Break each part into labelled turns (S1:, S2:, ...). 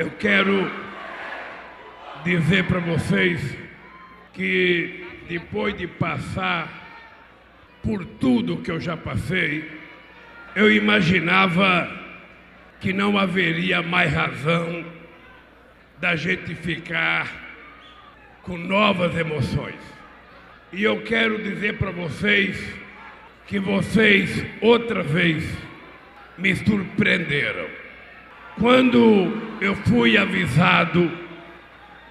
S1: Eu quero dizer para vocês que depois de passar por tudo que eu já passei, eu imaginava que não haveria mais razão da gente ficar com novas emoções. E eu quero dizer para vocês que vocês outra vez me surpreenderam. Quando eu fui avisado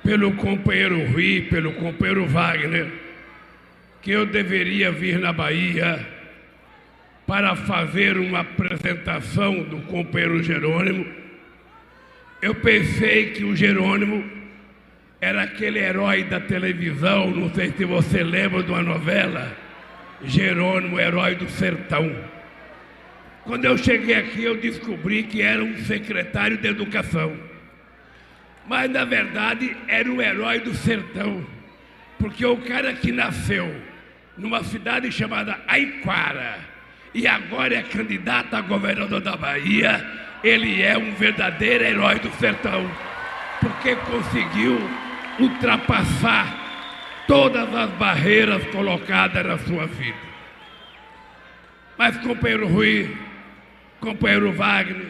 S1: pelo companheiro Rui, pelo companheiro Wagner, que eu deveria vir na Bahia para fazer uma apresentação do companheiro Jerônimo, eu pensei que o Jerônimo era aquele herói da televisão, não sei se você lembra de uma novela, Jerônimo, herói do sertão. Quando eu cheguei aqui, eu descobri que era um secretário de educação. Mas na verdade era o herói do sertão, porque o cara que nasceu numa cidade chamada Aiquara e agora é candidato a governador da Bahia, ele é um verdadeiro herói do sertão, porque conseguiu ultrapassar todas as barreiras colocadas na sua vida. Mas, companheiro Rui, companheiro Wagner,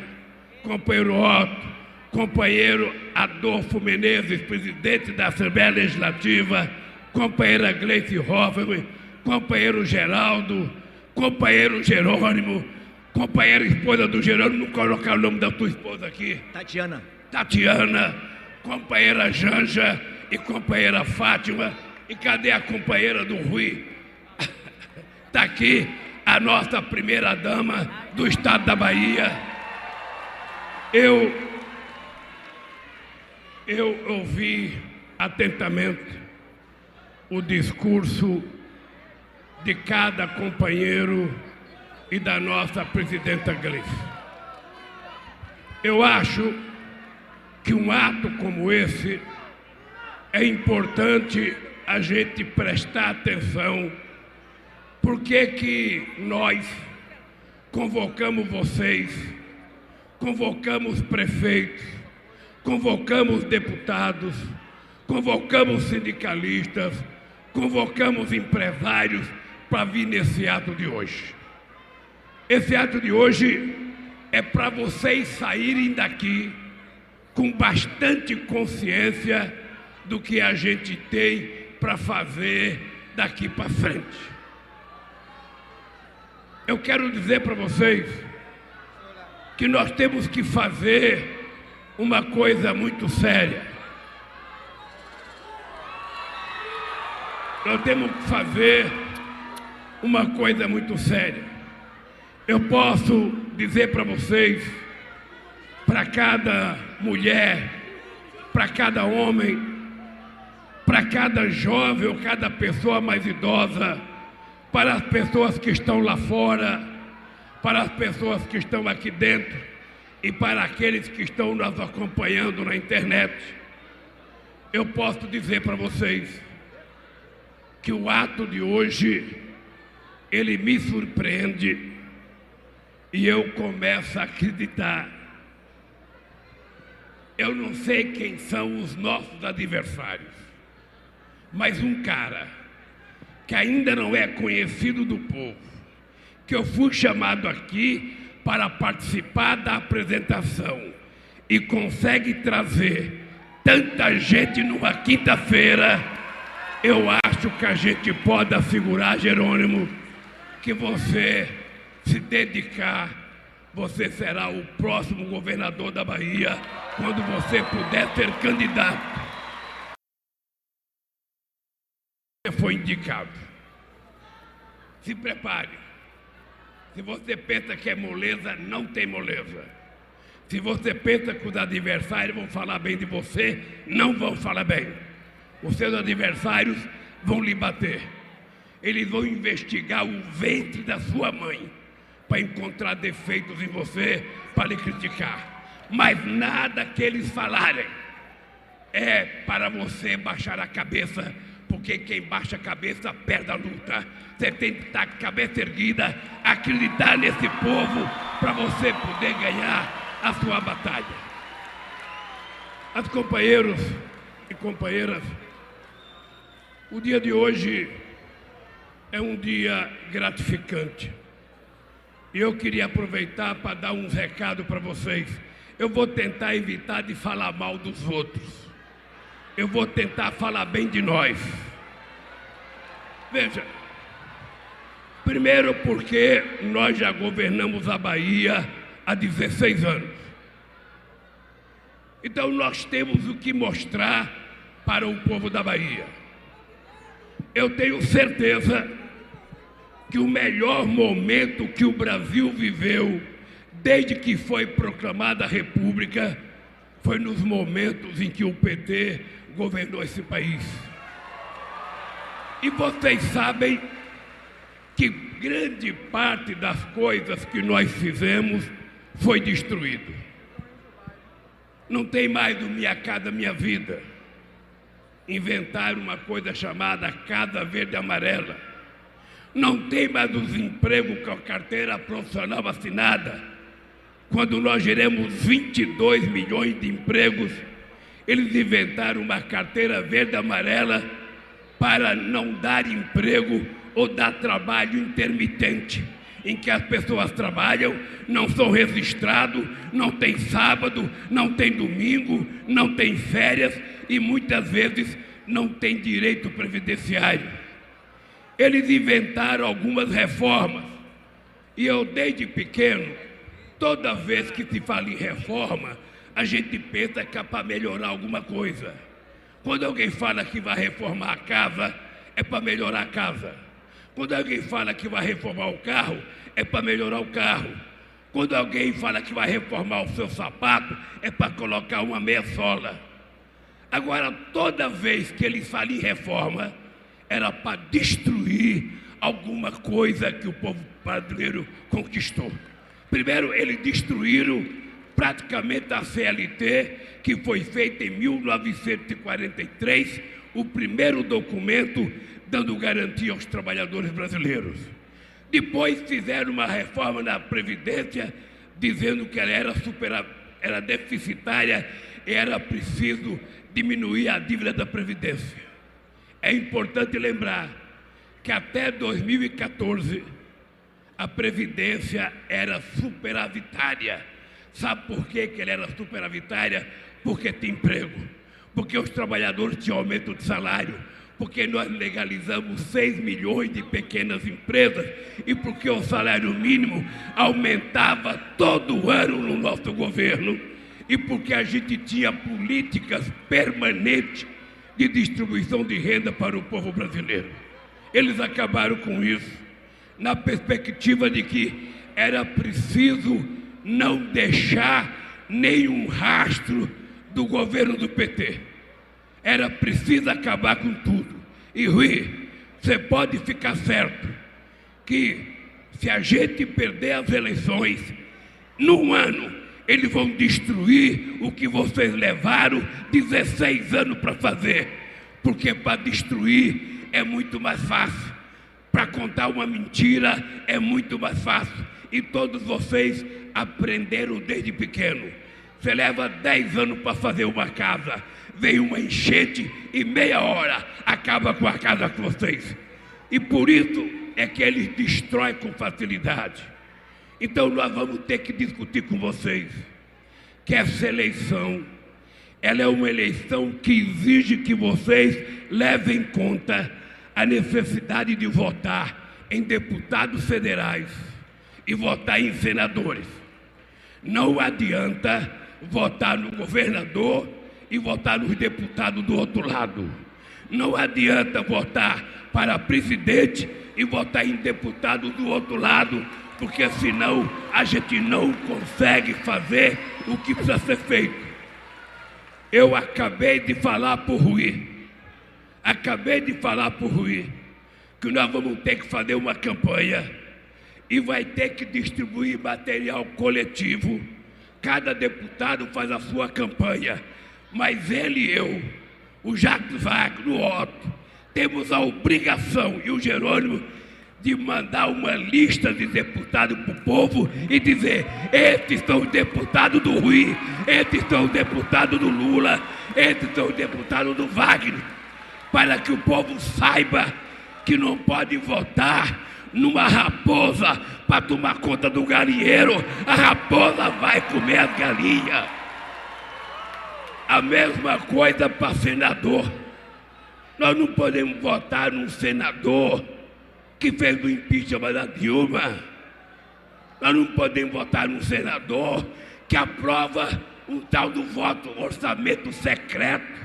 S1: companheiro Otto, companheiro Adolfo Menezes, presidente da Assembleia Legislativa, companheira Gleice Hoffmann, companheiro Geraldo, companheiro Jerônimo, companheira esposa do Jerônimo, não colocar o nome da tua esposa aqui.
S2: Tatiana.
S1: Tatiana, companheira Janja e companheira Fátima. E cadê a companheira do Rui? Está aqui a nossa primeira dama do estado da Bahia. Eu, eu ouvi atentamente o discurso de cada companheiro e da nossa presidenta Gleice. Eu acho que um ato como esse é importante a gente prestar atenção por que que nós convocamos vocês, convocamos prefeitos, convocamos deputados, convocamos sindicalistas, convocamos empresários para vir nesse ato de hoje. Esse ato de hoje é para vocês saírem daqui com bastante consciência do que a gente tem para fazer daqui para frente. Eu quero dizer para vocês que nós temos que fazer uma coisa muito séria. Nós temos que fazer uma coisa muito séria. Eu posso dizer para vocês, para cada mulher, para cada homem, para cada jovem ou cada pessoa mais idosa, para as pessoas que estão lá fora, para as pessoas que estão aqui dentro e para aqueles que estão nos acompanhando na internet, eu posso dizer para vocês que o ato de hoje ele me surpreende e eu começo a acreditar. Eu não sei quem são os nossos adversários, mas um cara que ainda não é conhecido do povo, que eu fui chamado aqui para participar da apresentação e consegue trazer tanta gente numa quinta-feira, eu acho que a gente pode assegurar, Jerônimo, que você se dedicar, você será o próximo governador da Bahia quando você puder ser candidato. Você foi indicado. Se prepare. Se você pensa que é moleza, não tem moleza. Se você pensa que os adversários vão falar bem de você, não vão falar bem. Os seus adversários vão lhe bater eles vão investigar o ventre da sua mãe para encontrar defeitos em você, para lhe criticar. Mas nada que eles falarem é para você baixar a cabeça, porque quem baixa a cabeça perde a luta. Você tem que estar com a cabeça erguida, acreditar nesse povo para você poder ganhar a sua batalha. As companheiros e companheiras, o dia de hoje é um dia gratificante. E eu queria aproveitar para dar um recado para vocês. Eu vou tentar evitar de falar mal dos outros. Eu vou tentar falar bem de nós. Veja, primeiro porque nós já governamos a Bahia há 16 anos. Então nós temos o que mostrar para o povo da Bahia. Eu tenho certeza que o melhor momento que o Brasil viveu desde que foi proclamada a República foi nos momentos em que o PT governou esse país. E vocês sabem que grande parte das coisas que nós fizemos foi destruído. Não tem mais o Minha Casa Minha Vida. Inventaram uma coisa chamada Casa Verde Amarela. Não tem mais os empregos com a carteira profissional assinada. Quando nós geramos 22 milhões de empregos, eles inventaram uma carteira verde amarela para não dar emprego ou dar trabalho intermitente, em que as pessoas trabalham, não são registrados, não tem sábado, não tem domingo, não tem férias e muitas vezes não tem direito previdenciário. Eles inventaram algumas reformas e eu desde pequeno, toda vez que se fala em reforma, a gente pensa que é para melhorar alguma coisa. Quando alguém fala que vai reformar a casa, é para melhorar a casa. Quando alguém fala que vai reformar o carro, é para melhorar o carro. Quando alguém fala que vai reformar o seu sapato, é para colocar uma meia sola. Agora, toda vez que eles falam em reforma, era para destruir alguma coisa que o povo brasileiro conquistou. Primeiro, eles destruíram praticamente a CLT, que foi feita em 1943, o primeiro documento dando garantia aos trabalhadores brasileiros. Depois fizeram uma reforma na Previdência, dizendo que ela era, super, era deficitária e era preciso diminuir a dívida da Previdência. É importante lembrar que até 2014 a Previdência era superavitária Sabe por que, que ele era superavitária? Porque tem emprego, porque os trabalhadores tinham aumento de salário, porque nós legalizamos 6 milhões de pequenas empresas e porque o salário mínimo aumentava todo ano no nosso governo e porque a gente tinha políticas permanentes de distribuição de renda para o povo brasileiro. Eles acabaram com isso na perspectiva de que era preciso não deixar nenhum rastro do governo do PT. Era preciso acabar com tudo. E Rui, você pode ficar certo que se a gente perder as eleições, num ano eles vão destruir o que vocês levaram 16 anos para fazer. Porque para destruir é muito mais fácil. Para contar uma mentira é muito mais fácil. E todos vocês aprenderam desde pequeno. Você leva 10 anos para fazer uma casa, vem uma enchente e meia hora acaba com a casa com vocês. E por isso é que eles destroem com facilidade. Então nós vamos ter que discutir com vocês que essa eleição, ela é uma eleição que exige que vocês levem em conta a necessidade de votar em deputados federais e votar em senadores. Não adianta votar no governador e votar nos deputados do outro lado. Não adianta votar para presidente e votar em deputado do outro lado, porque senão a gente não consegue fazer o que precisa ser feito. Eu acabei de falar por Rui, acabei de falar por Rui, que nós vamos ter que fazer uma campanha e vai ter que distribuir material coletivo. Cada deputado faz a sua campanha, mas ele e eu, o Jacques Wagner, o Otto, temos a obrigação, e o Jerônimo, de mandar uma lista de deputados para o povo e dizer: estes são os deputados do Rui, estes são os deputados do Lula, estes são os deputados do Wagner, para que o povo saiba que não pode votar numa raposa para tomar conta do galinheiro, a raposa vai comer as galinhas. A mesma coisa para senador. Nós não podemos votar num senador que fez o impeachment da Dilma. Nós não podemos votar num senador que aprova um tal do voto orçamento secreto.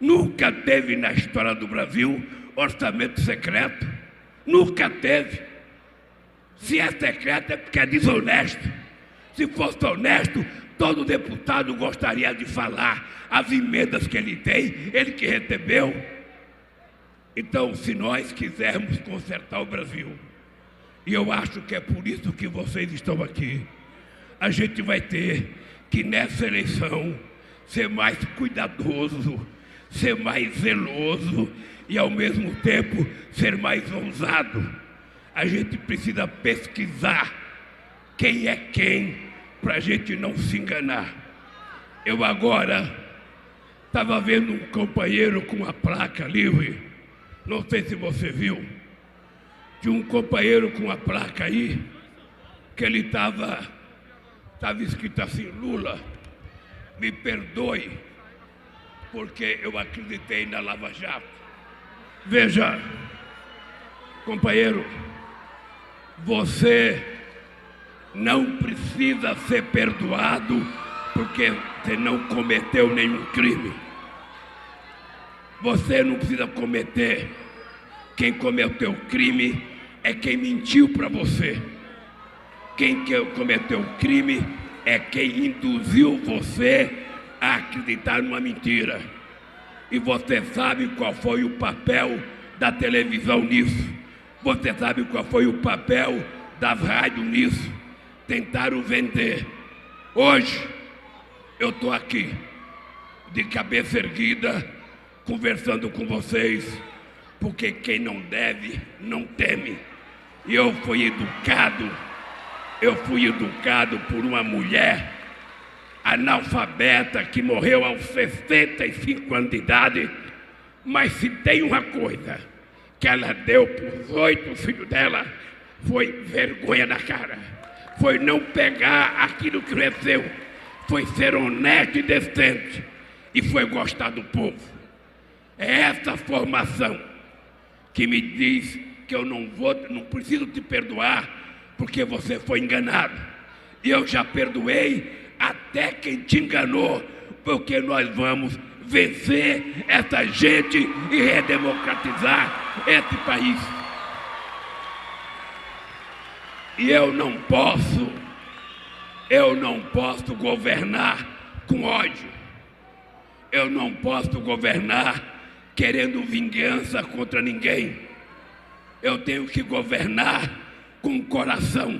S1: Nunca teve na história do Brasil orçamento secreto. Nunca teve. Se é secreto é porque é desonesto. Se fosse honesto, todo deputado gostaria de falar as emendas que ele tem, ele que recebeu. Então, se nós quisermos consertar o Brasil, e eu acho que é por isso que vocês estão aqui, a gente vai ter que nessa eleição ser mais cuidadoso, ser mais zeloso e ao mesmo tempo ser mais ousado. A gente precisa pesquisar quem é quem para a gente não se enganar. Eu agora estava vendo um companheiro com uma placa livre não sei se você viu, de um companheiro com a placa aí, que ele estava, estava escrito assim, Lula, me perdoe, porque eu acreditei na Lava Jato. Veja, companheiro, você não precisa ser perdoado porque você não cometeu nenhum crime. Você não precisa cometer. Quem cometeu crime é quem mentiu para você. Quem cometeu crime é quem induziu você a acreditar numa mentira. E você sabe qual foi o papel da televisão nisso. Você sabe qual foi o papel das rádios nisso. Tentaram vender. Hoje, eu estou aqui, de cabeça erguida, conversando com vocês, porque quem não deve, não teme. Eu fui educado, eu fui educado por uma mulher analfabeta que morreu aos 65 anos de idade, mas se tem uma coisa que ela deu para os oito filhos dela, foi vergonha na cara, foi não pegar aquilo que recebeu, foi ser honesto e decente, e foi gostar do povo. É essa formação que me diz que eu não vou, não preciso te perdoar porque você foi enganado. Eu já perdoei até quem te enganou, porque nós vamos vencer essa gente e redemocratizar esse país. E eu não posso, eu não posso governar com ódio. Eu não posso governar querendo vingança contra ninguém. Eu tenho que governar com coração.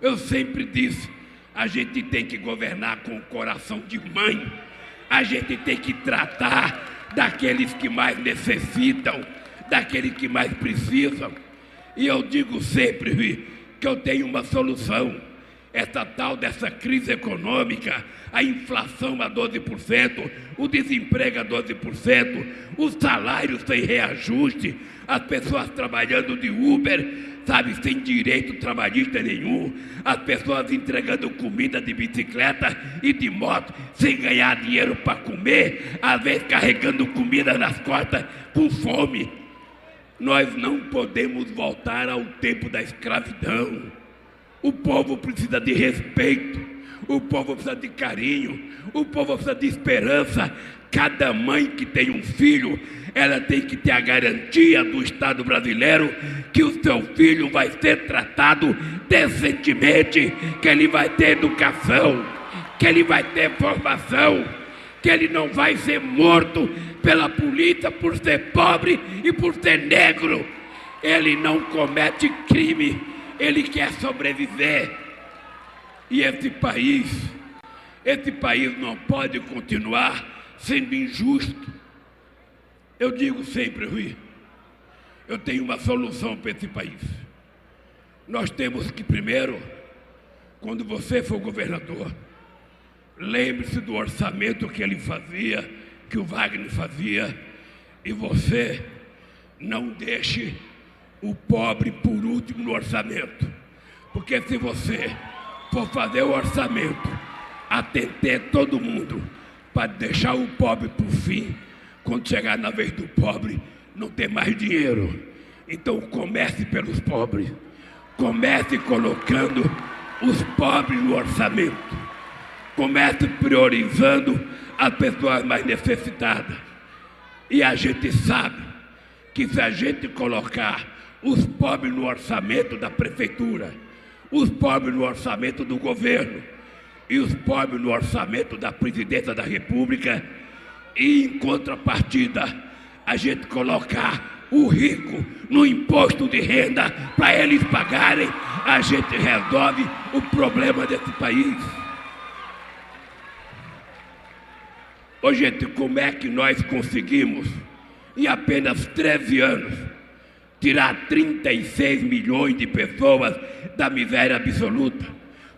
S1: Eu sempre disse, a gente tem que governar com o coração de mãe. A gente tem que tratar daqueles que mais necessitam, daqueles que mais precisam. E eu digo sempre que eu tenho uma solução essa tal dessa crise econômica, a inflação a 12%, o desemprego a 12%, os salários sem reajuste, as pessoas trabalhando de Uber, sabe, sem direito trabalhista nenhum, as pessoas entregando comida de bicicleta e de moto sem ganhar dinheiro para comer, às vezes carregando comida nas costas com fome. Nós não podemos voltar ao tempo da escravidão. O povo precisa de respeito, o povo precisa de carinho, o povo precisa de esperança. Cada mãe que tem um filho, ela tem que ter a garantia do Estado brasileiro que o seu filho vai ser tratado decentemente, que ele vai ter educação, que ele vai ter formação, que ele não vai ser morto pela polícia por ser pobre e por ser negro. Ele não comete crime ele quer sobreviver. E esse país, esse país não pode continuar sendo injusto. Eu digo sempre, Rui, eu tenho uma solução para esse país. Nós temos que, primeiro, quando você for governador, lembre-se do orçamento que ele fazia, que o Wagner fazia, e você não deixe o pobre por último no orçamento. Porque se você for fazer o orçamento, atender todo mundo, para deixar o pobre por fim, quando chegar na vez do pobre, não tem mais dinheiro. Então comece pelos pobres. Comece colocando os pobres no orçamento. Comece priorizando as pessoas mais necessitadas. E a gente sabe que se a gente colocar os pobres no orçamento da prefeitura, os pobres no orçamento do governo e os pobres no orçamento da presidência da República, em contrapartida, a gente colocar o rico no imposto de renda para eles pagarem, a gente resolve o problema desse país. Ô gente, como é que nós conseguimos, em apenas 13 anos, tirar 36 milhões de pessoas da miséria absoluta?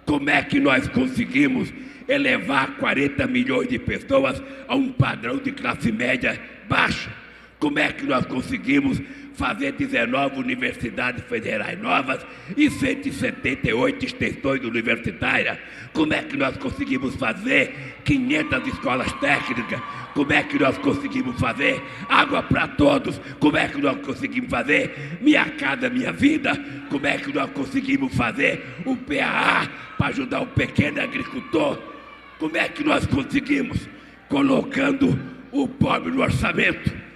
S1: Como é que nós conseguimos elevar 40 milhões de pessoas a um padrão de classe média baixa? Como é que nós conseguimos fazer 19 universidades federais novas e 178 extensões universitárias? Como é que nós conseguimos fazer 500 escolas técnicas? Como é que nós conseguimos fazer água para todos? Como é que nós conseguimos fazer minha casa, minha vida? Como é que nós conseguimos fazer o PAA para ajudar o pequeno agricultor? Como é que nós conseguimos? Colocando o pobre no orçamento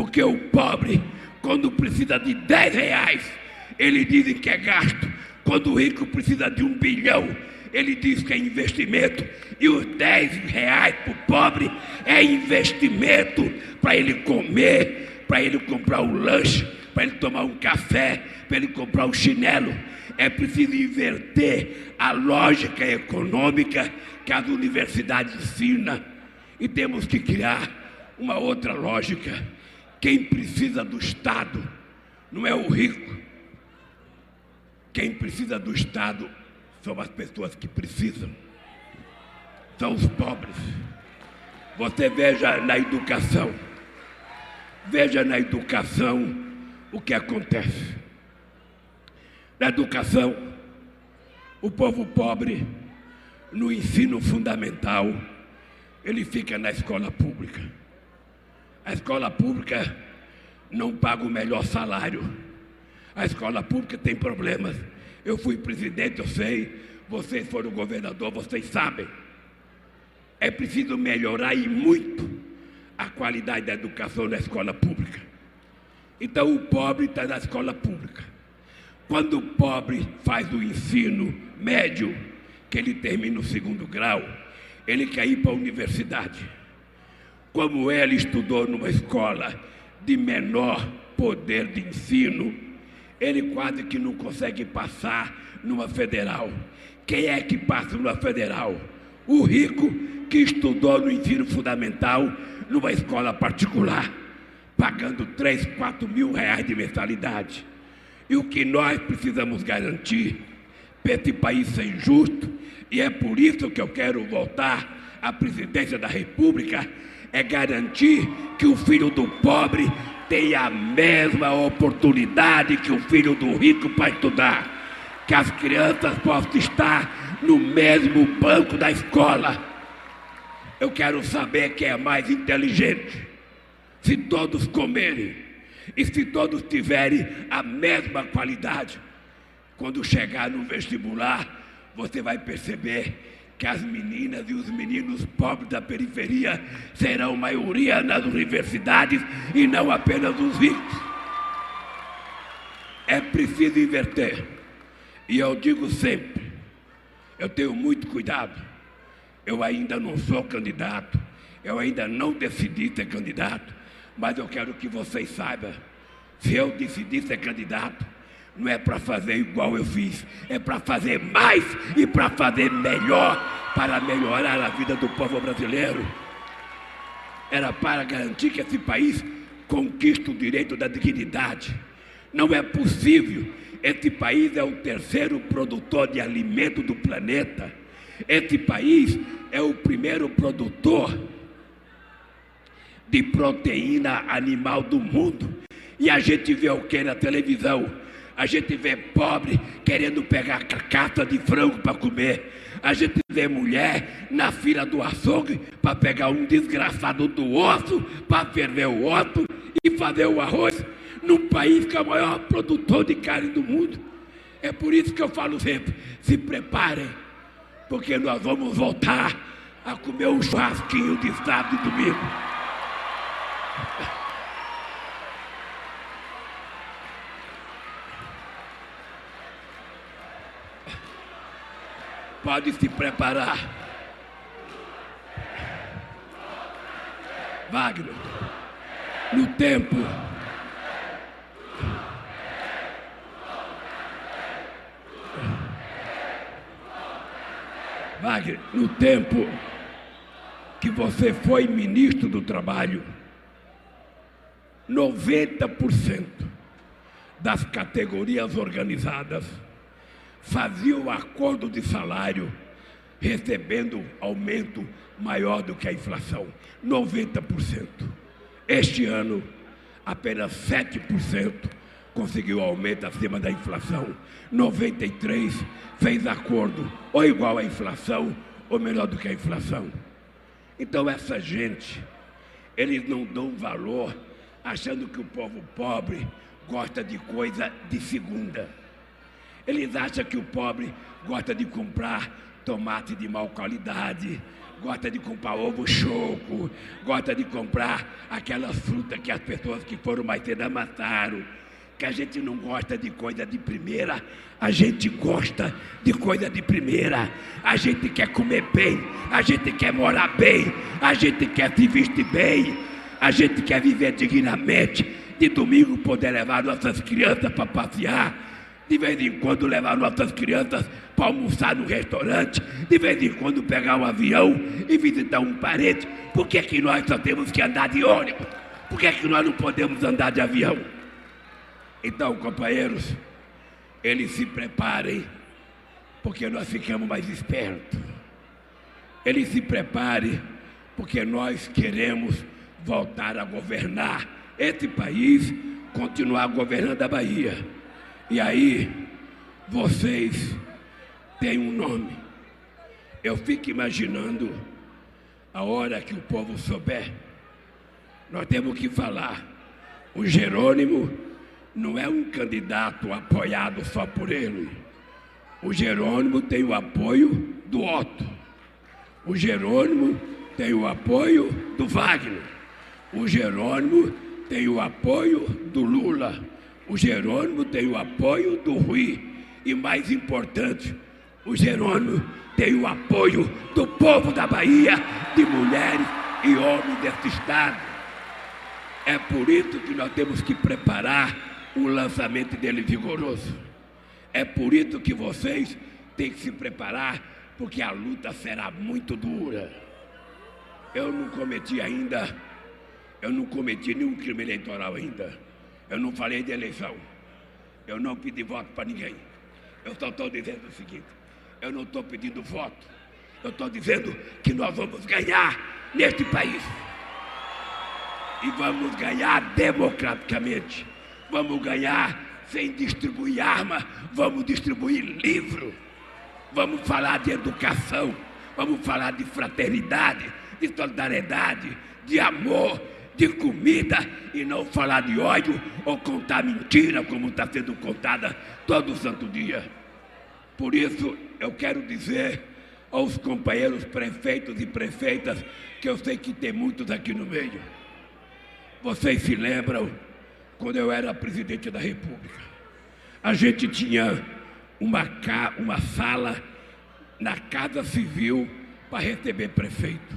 S1: porque o pobre, quando precisa de 10 reais, ele diz que é gasto. Quando o rico precisa de um bilhão, ele diz que é investimento. E os 10 reais para o pobre é investimento para ele comer, para ele comprar um lanche, para ele tomar um café, para ele comprar um chinelo. É preciso inverter a lógica econômica que as universidades ensinam. E temos que criar uma outra lógica quem precisa do Estado não é o rico. Quem precisa do Estado são as pessoas que precisam. São os pobres. Você veja na educação. Veja na educação o que acontece. Na educação, o povo pobre, no ensino fundamental, ele fica na escola pública. A escola pública não paga o melhor salário. A escola pública tem problemas. Eu fui presidente, eu sei. Vocês foram governador, vocês sabem. É preciso melhorar e muito a qualidade da educação na escola pública. Então o pobre está na escola pública. Quando o pobre faz o ensino médio, que ele termina o segundo grau, ele quer ir para a universidade como ela estudou numa escola de menor poder de ensino, ele quase que não consegue passar numa federal. Quem é que passa numa federal? O rico que estudou no ensino fundamental numa escola particular, pagando 3, 4 mil reais de mensalidade. E o que nós precisamos garantir para esse país ser justo, e é por isso que eu quero voltar à presidência da República, é garantir que o filho do pobre tenha a mesma oportunidade que o filho do rico para estudar. Que as crianças possam estar no mesmo banco da escola. Eu quero saber quem é mais inteligente. Se todos comerem e se todos tiverem a mesma qualidade, quando chegar no vestibular, você vai perceber que as meninas e os meninos pobres da periferia serão maioria nas universidades e não apenas os ricos. É preciso inverter. E eu digo sempre, eu tenho muito cuidado. Eu ainda não sou candidato, eu ainda não decidi ser candidato, mas eu quero que vocês saibam, se eu decidir ser candidato, não é para fazer igual eu fiz, é para fazer mais e para fazer melhor, para melhorar a vida do povo brasileiro. Era para garantir que esse país conquiste o direito da dignidade. Não é possível. Esse país é o terceiro produtor de alimento do planeta. Esse país é o primeiro produtor de proteína animal do mundo. E a gente vê o que na televisão? A gente vê pobre querendo pegar carcaça de frango para comer. A gente vê mulher na fila do açougue para pegar um desgraçado do osso, para ferver o osso e fazer o arroz num país que é o maior produtor de carne do mundo. É por isso que eu falo sempre: se preparem, porque nós vamos voltar a comer um churrasquinho de sábado e domingo. Pode se preparar. Wagner, no tempo. Wagner, no tempo que você foi ministro do Trabalho, 90% das categorias organizadas faziam acordo de salário recebendo aumento maior do que a inflação, 90%. Este ano, apenas 7% conseguiu aumento acima da inflação. 93 fez acordo ou igual à inflação ou melhor do que a inflação. Então essa gente, eles não dão valor achando que o povo pobre gosta de coisa de segunda. Eles acham que o pobre gosta de comprar tomate de mau qualidade, gosta de comprar ovo choco, gosta de comprar aquelas frutas que as pessoas que foram mais cedo amassaram. Que a gente não gosta de coisa de primeira, a gente gosta de coisa de primeira. A gente quer comer bem, a gente quer morar bem, a gente quer se vestir bem, a gente quer viver dignamente. De domingo poder levar nossas crianças para passear de vez em quando levar nossas crianças para almoçar no restaurante, de vez em quando pegar um avião e visitar um parente. Por que, é que nós só temos que andar de ônibus? Por que, é que nós não podemos andar de avião? Então, companheiros, eles se preparem, porque nós ficamos mais espertos. Eles se preparem, porque nós queremos voltar a governar esse país, continuar governando a Bahia. E aí, vocês têm um nome. Eu fico imaginando a hora que o povo souber. Nós temos que falar. O Jerônimo não é um candidato apoiado só por ele. O Jerônimo tem o apoio do Otto. O Jerônimo tem o apoio do Wagner. O Jerônimo tem o apoio do Lula. O Jerônimo tem o apoio do Rui. E mais importante, o Jerônimo tem o apoio do povo da Bahia, de mulheres e homens desse estado. É por isso que nós temos que preparar o lançamento dele vigoroso. É por isso que vocês têm que se preparar, porque a luta será muito dura. Eu não cometi ainda, eu não cometi nenhum crime eleitoral ainda. Eu não falei de eleição. Eu não pedi voto para ninguém. Eu só estou dizendo o seguinte: eu não estou pedindo voto. Eu estou dizendo que nós vamos ganhar neste país. E vamos ganhar democraticamente. Vamos ganhar sem distribuir arma. Vamos distribuir livro. Vamos falar de educação. Vamos falar de fraternidade, de solidariedade, de amor, de comida e não falar de ódio ou contar mentira como está sendo contada todo santo dia. Por isso eu quero dizer aos companheiros prefeitos e prefeitas, que eu sei que tem muitos aqui no meio. Vocês se lembram quando eu era presidente da República? A gente tinha uma, uma sala na Casa Civil para receber prefeito.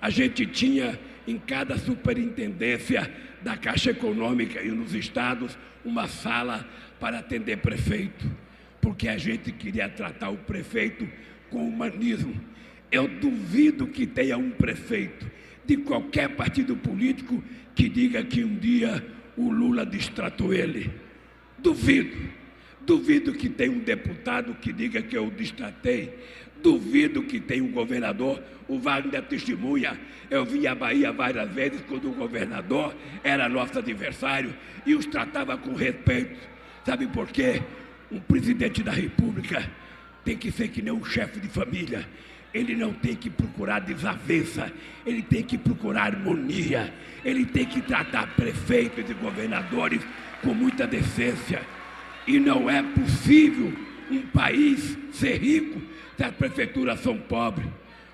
S1: A gente tinha em cada superintendência da Caixa Econômica e nos estados uma sala para atender prefeito, porque a gente queria tratar o prefeito com humanismo. Eu duvido que tenha um prefeito de qualquer partido político que diga que um dia o Lula distratou ele. Duvido. Duvido que tenha um deputado que diga que eu destratei. Duvido que tenha um governador. O Wagner testemunha. Eu vim à Bahia várias vezes quando o governador era nosso adversário e os tratava com respeito. Sabe por quê? Um presidente da República tem que ser que nem um chefe de família. Ele não tem que procurar desavença, ele tem que procurar harmonia, ele tem que tratar prefeitos e governadores com muita decência. E não é possível um país ser rico se as prefeituras são pobres,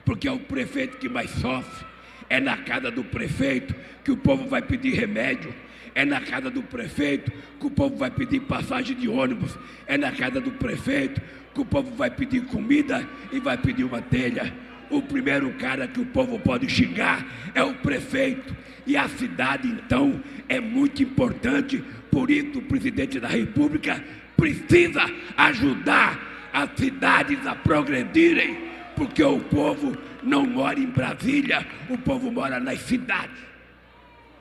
S1: porque é o prefeito que mais sofre. É na casa do prefeito que o povo vai pedir remédio, é na casa do prefeito que o povo vai pedir passagem de ônibus. É na casa do prefeito que o povo vai pedir comida e vai pedir uma telha. O primeiro cara que o povo pode xingar é o prefeito. E a cidade, então, é muito importante. Por isso, o presidente da República precisa ajudar as cidades a progredirem, porque o povo não mora em Brasília, o povo mora nas cidades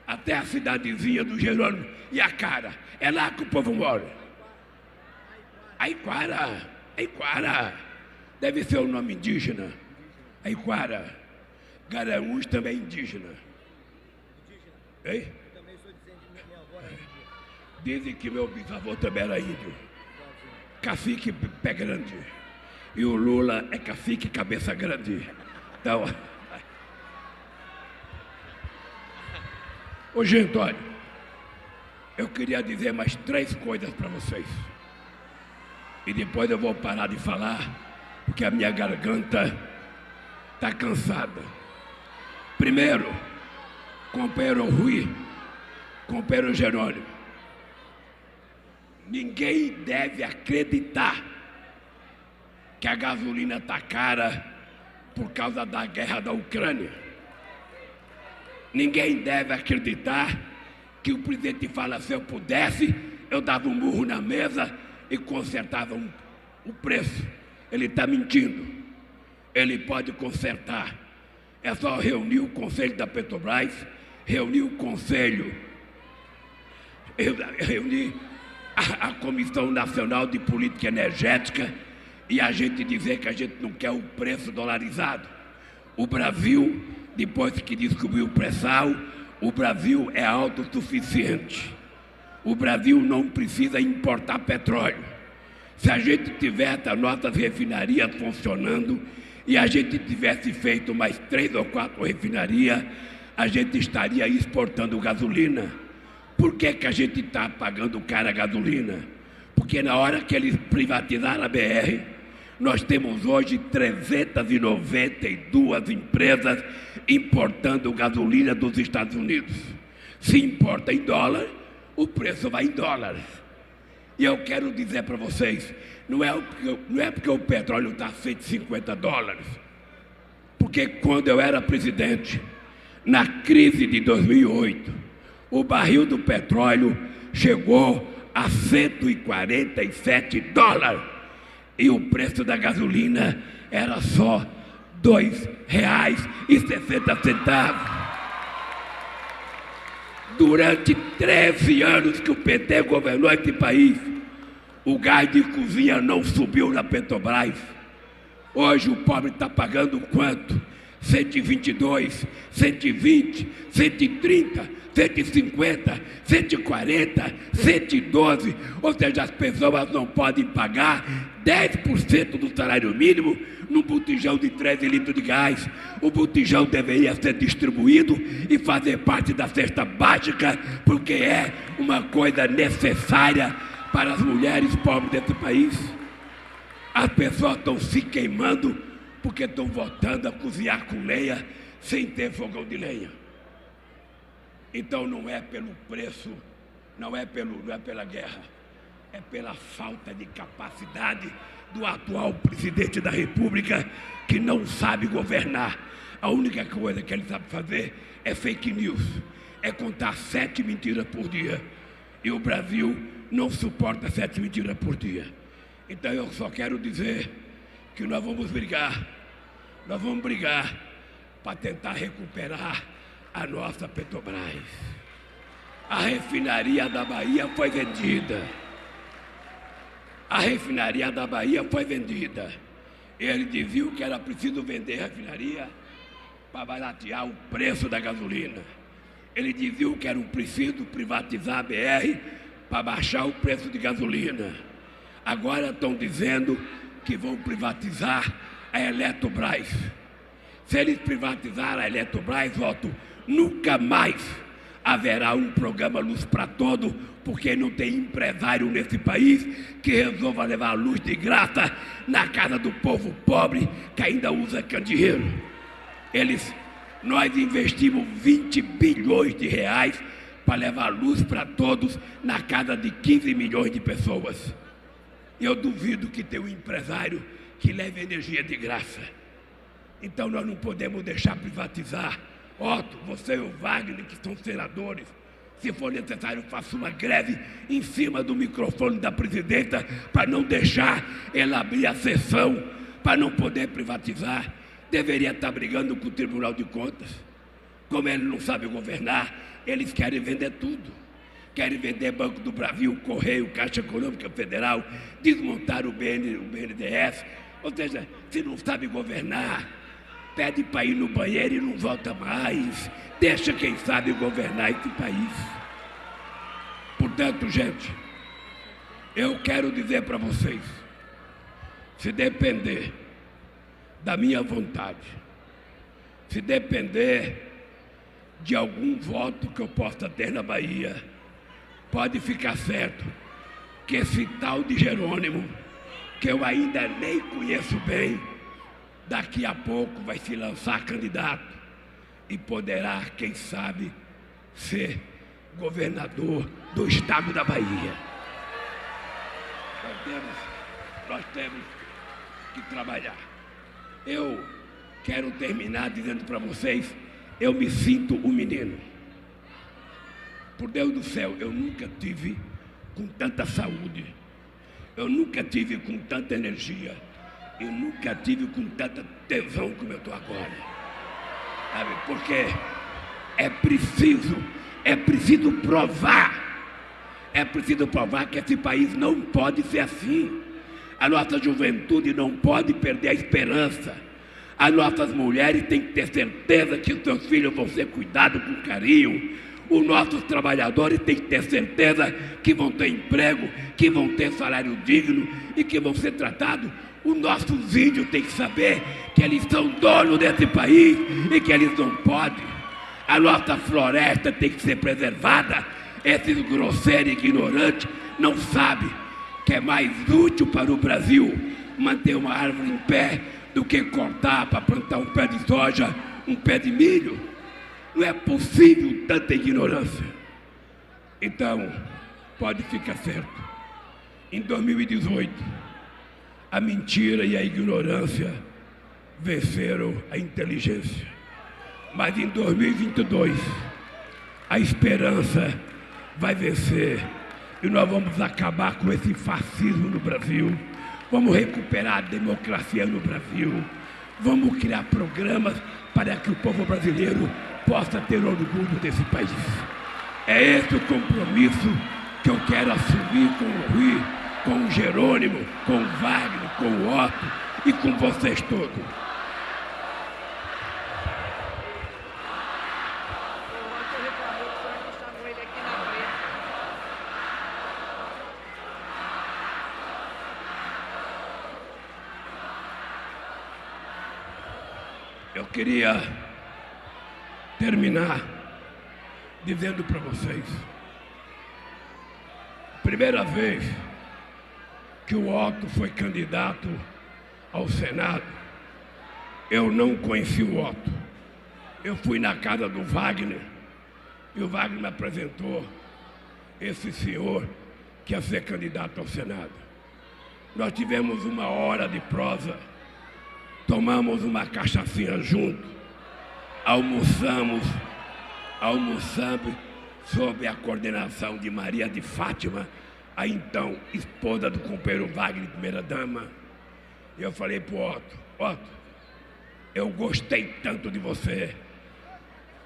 S1: até a cidadezinha do Jerônimo e a cara. É lá que o povo mora. Aiquara, Aiquara, deve ser o nome indígena. Aiquara. Garanhuns também é indígena. Ei? Dizem que meu bisavô também era índio. Cacique pé grande. E o Lula é cacique cabeça grande. Então. Ô gente, olha, eu queria dizer mais três coisas para vocês. E depois eu vou parar de falar, porque a minha garganta está cansada. Primeiro, companheiro Rui, companheiro Jerônimo. Ninguém deve acreditar que a gasolina está cara por causa da guerra da Ucrânia. Ninguém deve acreditar que o presidente fala: se eu pudesse, eu dava um murro na mesa e consertava um, o preço. Ele está mentindo. Ele pode consertar. É só reunir o conselho da Petrobras, reunir o conselho, reunir a, a Comissão Nacional de Política Energética e a gente dizer que a gente não quer o preço dolarizado. O Brasil depois que descobriu o pré-sal, o Brasil é autossuficiente. O Brasil não precisa importar petróleo. Se a gente tivesse as nossas refinarias funcionando e a gente tivesse feito mais três ou quatro refinarias, a gente estaria exportando gasolina. Por que, que a gente está pagando cara a gasolina? Porque na hora que eles privatizaram a BR, nós temos hoje 392 empresas importando gasolina dos Estados Unidos. Se importa em dólar, o preço vai em dólares. E eu quero dizer para vocês, não é, porque, não é porque o petróleo está a 150 dólares. Porque quando eu era presidente, na crise de 2008, o barril do petróleo chegou a 147 dólares. E o preço da gasolina era só sessenta centavos. Durante 13 anos que o PT governou esse país, o gás de cozinha não subiu na Petrobras. Hoje o pobre está pagando quanto? 122, 120, 130, 150, 140, 112. Ou seja, as pessoas não podem pagar 10% do salário mínimo num botijão de 13 litros de gás. O botijão deveria ser distribuído e fazer parte da cesta básica, porque é uma coisa necessária para as mulheres pobres desse país. As pessoas estão se queimando porque estão voltando a cozinhar com lenha sem ter fogão de lenha. Então não é pelo preço, não é, pelo, não é pela guerra, é pela falta de capacidade do atual presidente da República que não sabe governar. A única coisa que ele sabe fazer é fake news, é contar sete mentiras por dia. E o Brasil não suporta sete mentiras por dia. Então eu só quero dizer que nós vamos brigar, nós vamos brigar para tentar recuperar a nossa Petrobras. A refinaria da Bahia foi vendida. a refinaria da Bahia foi vendida. Ele dizia que era preciso vender a refinaria para baratear o preço da gasolina. Ele dizia que era preciso privatizar a BR para baixar o preço de gasolina. Agora estão dizendo que vão privatizar a Eletrobras. Se eles privatizarem a Eletrobras, voto, nunca mais haverá um programa Luz para Todo, porque não tem empresário nesse país que resolva levar a luz de graça na casa do povo pobre que ainda usa candeeiro. Eles, nós investimos 20 bilhões de reais para levar luz para todos na casa de 15 milhões de pessoas. Eu duvido que tenha um empresário que leve energia de graça. Então nós não podemos deixar privatizar Otto, você e o Wagner, que são senadores, se for necessário, faça uma greve em cima do microfone da presidenta para não deixar ela abrir a sessão, para não poder privatizar. Deveria estar brigando com o Tribunal de Contas. Como ele não sabe governar, eles querem vender tudo. Querem vender Banco do Brasil, Correio, Caixa Econômica Federal, desmontar o, BN, o BNDES. Ou seja, se não sabe governar, pede para ir no banheiro e não volta mais. Deixa quem sabe governar esse país. Portanto, gente, eu quero dizer para vocês: se depender da minha vontade, se depender de algum voto que eu possa ter na Bahia, pode ficar certo que esse tal de Jerônimo, que eu ainda nem conheço bem, daqui a pouco vai se lançar candidato e poderá, quem sabe, ser governador do estado da Bahia. Nós temos, nós temos que trabalhar. Eu quero terminar dizendo para vocês, eu me sinto um menino. Por Deus do céu, eu nunca tive com tanta saúde, eu nunca tive com tanta energia, eu nunca tive com tanta tesão como eu estou agora. Sabe? Porque é preciso, é preciso provar. É preciso provar que esse país não pode ser assim. A nossa juventude não pode perder a esperança. As nossas mulheres têm que ter certeza que os seus filhos vão ser cuidados com carinho. Os nossos trabalhadores têm que ter certeza que vão ter emprego, que vão ter salário digno e que vão ser tratados os nossos índios têm que saber que eles são donos desse país e que eles não podem. A nossa floresta tem que ser preservada. Esses grosseiros ignorantes não sabem que é mais útil para o Brasil manter uma árvore em pé do que cortar para plantar um pé de soja, um pé de milho. Não é possível tanta ignorância. Então, pode ficar certo. Em 2018, a mentira e a ignorância venceram a inteligência. Mas em 2022, a esperança vai vencer e nós vamos acabar com esse fascismo no Brasil. Vamos recuperar a democracia no Brasil. Vamos criar programas para que o povo brasileiro possa ter orgulho desse país. É esse o compromisso que eu quero assumir com o Rui com o Jerônimo, com o Wagner, com o Otto e com vocês todos. Eu queria terminar dizendo para vocês, primeira vez que o Otto foi candidato ao Senado, eu não conheci o Otto. Eu fui na casa do Wagner e o Wagner me apresentou esse senhor que ia ser candidato ao Senado. Nós tivemos uma hora de prosa, tomamos uma cachaçinha junto, almoçamos, almoçamos sob a coordenação de Maria de Fátima, a então esposa do companheiro Wagner, primeira dama. E eu falei pro Otto, Otto, eu gostei tanto de você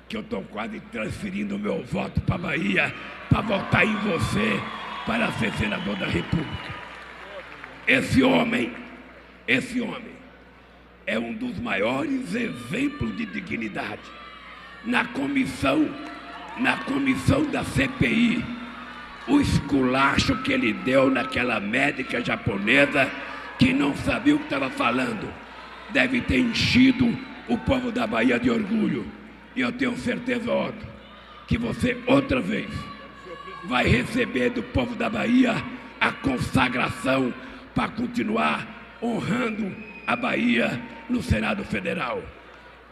S1: que eu estou quase transferindo o meu voto para Bahia para votar em você para ser senador da República. Esse homem, esse homem é um dos maiores exemplos de dignidade. Na comissão, na comissão da CPI, o esculacho que ele deu naquela médica japonesa que não sabia o que estava falando, deve ter enchido o povo da Bahia de orgulho. E eu tenho certeza, Otto, que você outra vez vai receber do povo da Bahia a consagração para continuar honrando a Bahia no Senado Federal.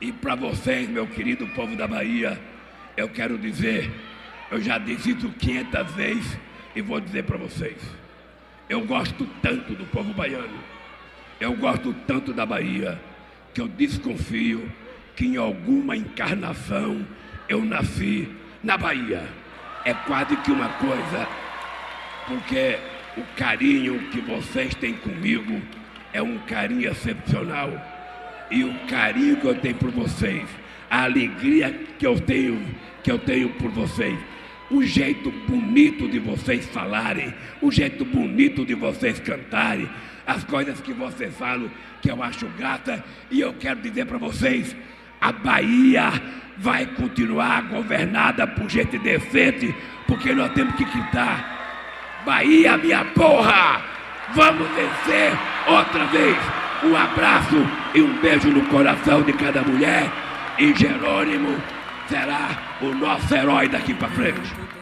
S1: E para vocês, meu querido povo da Bahia, eu quero dizer, eu já disse isso 500 vezes e vou dizer para vocês. Eu gosto tanto do povo baiano, eu gosto tanto da Bahia, que eu desconfio que em alguma encarnação eu nasci na Bahia. É quase que uma coisa, porque o carinho que vocês têm comigo é um carinho excepcional. E o carinho que eu tenho por vocês, a alegria que eu tenho, que eu tenho por vocês, o jeito bonito de vocês falarem, o jeito bonito de vocês cantarem, as coisas que vocês falam que eu acho grata, e eu quero dizer para vocês, a Bahia vai continuar governada por gente decente, porque nós temos que quitar. Bahia, minha porra! Vamos vencer outra vez. Um abraço e um beijo no coração de cada mulher. E Jerônimo será o nosso herói daqui para frente.